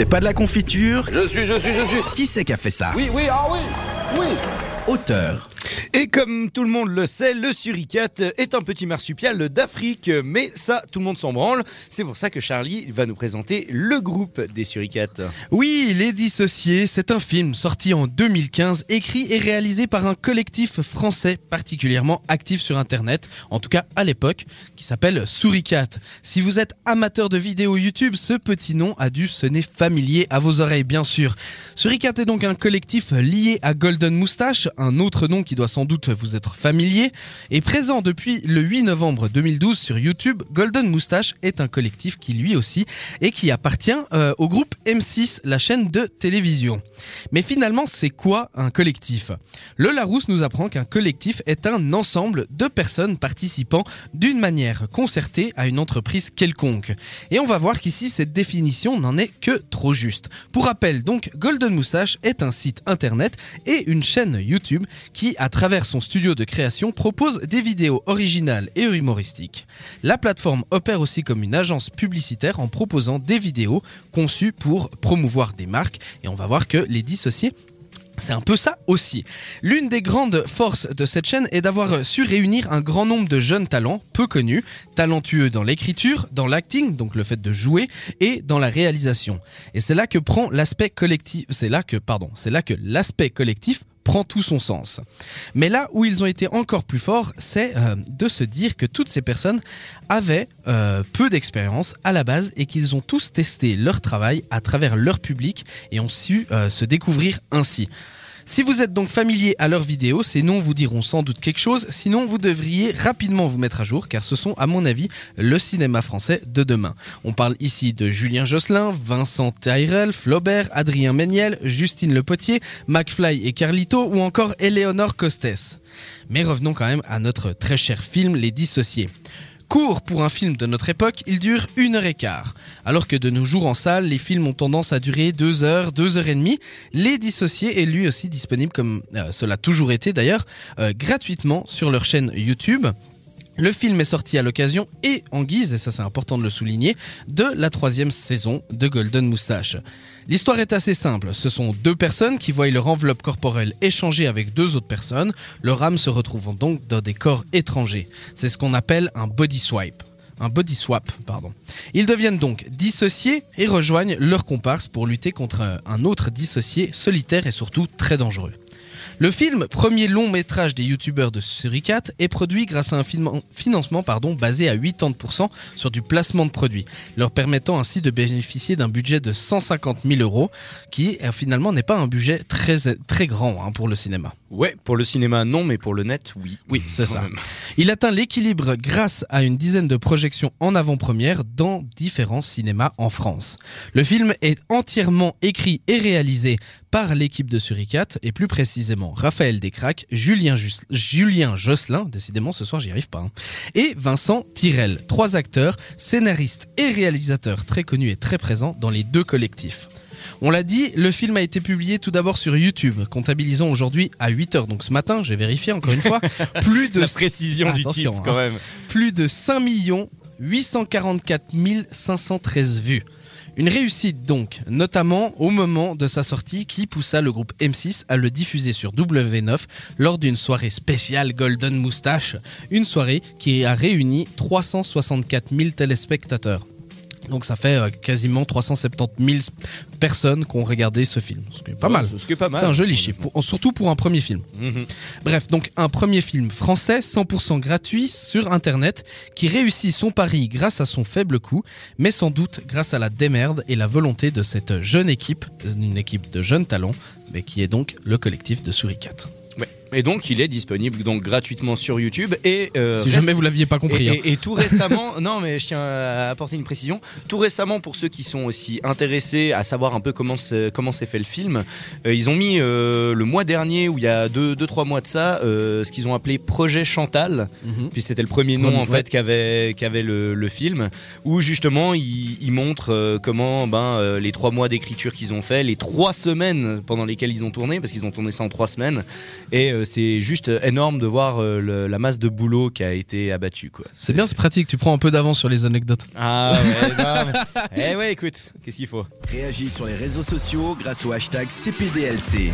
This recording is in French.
C'est pas de la confiture Je suis, je suis, je suis. Qui c'est qui a fait ça? Oui, oui, ah oui, oui. Auteur. Et comme tout le monde le sait, le suricate est un petit marsupial d'Afrique, mais ça, tout le monde s'en branle. C'est pour ça que Charlie va nous présenter le groupe des suricates. Oui, Les Dissociés, c'est un film sorti en 2015, écrit et réalisé par un collectif français particulièrement actif sur Internet, en tout cas à l'époque, qui s'appelle Suricat. Si vous êtes amateur de vidéos YouTube, ce petit nom a dû sonner familier à vos oreilles, bien sûr. Suricat est donc un collectif lié à Golden Moustache, un autre nom qui doit sans doute vous être familier. Et présent depuis le 8 novembre 2012 sur YouTube, Golden Moustache est un collectif qui lui aussi et qui appartient euh, au groupe M6, la chaîne de télévision. Mais finalement, c'est quoi un collectif? Le Larousse nous apprend qu'un collectif est un ensemble de personnes participant d'une manière concertée à une entreprise quelconque. Et on va voir qu'ici, cette définition n'en est que trop juste. Pour rappel, donc, Golden Moustache est un site internet et une chaîne YouTube qui, à travers son studio de création, propose des vidéos originales et humoristiques. La plateforme opère aussi comme une agence publicitaire en proposant des vidéos conçues pour promouvoir des marques. Et on va voir que les dissociés c'est un peu ça aussi. L'une des grandes forces de cette chaîne est d'avoir su réunir un grand nombre de jeunes talents peu connus, talentueux dans l'écriture, dans l'acting, donc le fait de jouer, et dans la réalisation. Et c'est là que prend l'aspect collectif, c'est là que, pardon, c'est là que l'aspect collectif prend tout son sens. Mais là où ils ont été encore plus forts, c'est euh, de se dire que toutes ces personnes avaient euh, peu d'expérience à la base et qu'ils ont tous testé leur travail à travers leur public et ont su euh, se découvrir ainsi. Si vous êtes donc familier à leurs vidéos, ces noms vous diront sans doute quelque chose, sinon vous devriez rapidement vous mettre à jour car ce sont à mon avis le cinéma français de demain. On parle ici de Julien Josselin, Vincent Tyrell, Flaubert, Adrien Méniel, Justine Le Potier, McFly et Carlito ou encore Eleonore Costes. Mais revenons quand même à notre très cher film Les Dissociés. Court pour un film de notre époque, il dure une heure et quart. Alors que de nos jours en salle, les films ont tendance à durer deux heures, deux heures et demie, Les Dissociés est lui aussi disponible, comme euh, cela a toujours été d'ailleurs, euh, gratuitement sur leur chaîne YouTube. Le film est sorti à l'occasion et en guise, et ça c'est important de le souligner, de la troisième saison de Golden Moustache. L'histoire est assez simple. Ce sont deux personnes qui voient leur enveloppe corporelle échanger avec deux autres personnes, leur âme se retrouvant donc dans des corps étrangers. C'est ce qu'on appelle un body swap. Ils deviennent donc dissociés et rejoignent leur comparse pour lutter contre un autre dissocié solitaire et surtout très dangereux. Le film, premier long métrage des youtubeurs de Suricat, est produit grâce à un financement pardon, basé à 80% sur du placement de produits, leur permettant ainsi de bénéficier d'un budget de 150 000 euros, qui euh, finalement n'est pas un budget très, très grand hein, pour le cinéma. Ouais, pour le cinéma non, mais pour le net, oui. Oui, c'est ça. Il atteint l'équilibre grâce à une dizaine de projections en avant-première dans différents cinémas en France. Le film est entièrement écrit et réalisé par l'équipe de Suricat, et plus précisément Raphaël Descraques, Julien, Julien Josselin, décidément ce soir j'y arrive pas, hein, et Vincent Tirel, trois acteurs, scénaristes et réalisateurs très connus et très présents dans les deux collectifs. On l'a dit, le film a été publié tout d'abord sur YouTube, comptabilisant aujourd'hui à 8 heures. Donc ce matin, j'ai vérifié encore une fois, plus de... La précision du titre hein. quand même. Plus de 5 844 513 vues. Une réussite donc, notamment au moment de sa sortie qui poussa le groupe M6 à le diffuser sur W9 lors d'une soirée spéciale Golden Moustache, une soirée qui a réuni 364 000 téléspectateurs. Donc ça fait euh, quasiment 370 000 personnes qui ont regardé ce film. Ce qui est pas mal. Ce qui est pas mal. C'est un joli chiffre, surtout pour un premier film. Mhm. Bref, donc un premier film français 100% gratuit sur Internet qui réussit son pari grâce à son faible coût, mais sans doute grâce à la démerde et la volonté de cette jeune équipe, une équipe de jeunes talents, mais qui est donc le collectif de Suricat. Et donc, il est disponible donc gratuitement sur YouTube. Et euh, si jamais vous l'aviez pas compris. Et, hein. et, tout récemment, non, mais je tiens à apporter une précision. Tout récemment, pour ceux qui sont aussi intéressés à savoir un peu comment comment s'est fait le film, euh, ils ont mis euh, le mois dernier, ou il y a deux, deux trois mois de ça, ce qu'ils ont appelé Projet Chantal. Mhm. Puis c'était le premier nom en fait qu'avait qu'avait le, le, film, où justement ils, ils montrent comment ben les trois mois d'écriture qu'ils ont fait, les trois semaines pendant lesquelles ils ont tourné, parce qu'ils ont tourné ça en trois semaines, et euh, c'est juste énorme de voir euh, le- la masse de boulot qui a été abattue. quoi. C'est bien, c'est pratique. Tu prends un peu d'avance sur les anecdotes. Ah ouais, non, mais- Eh ouais, écoute, qu'est-ce qu'il faut? Réagis sur les réseaux sociaux grâce au hashtag CPDLC.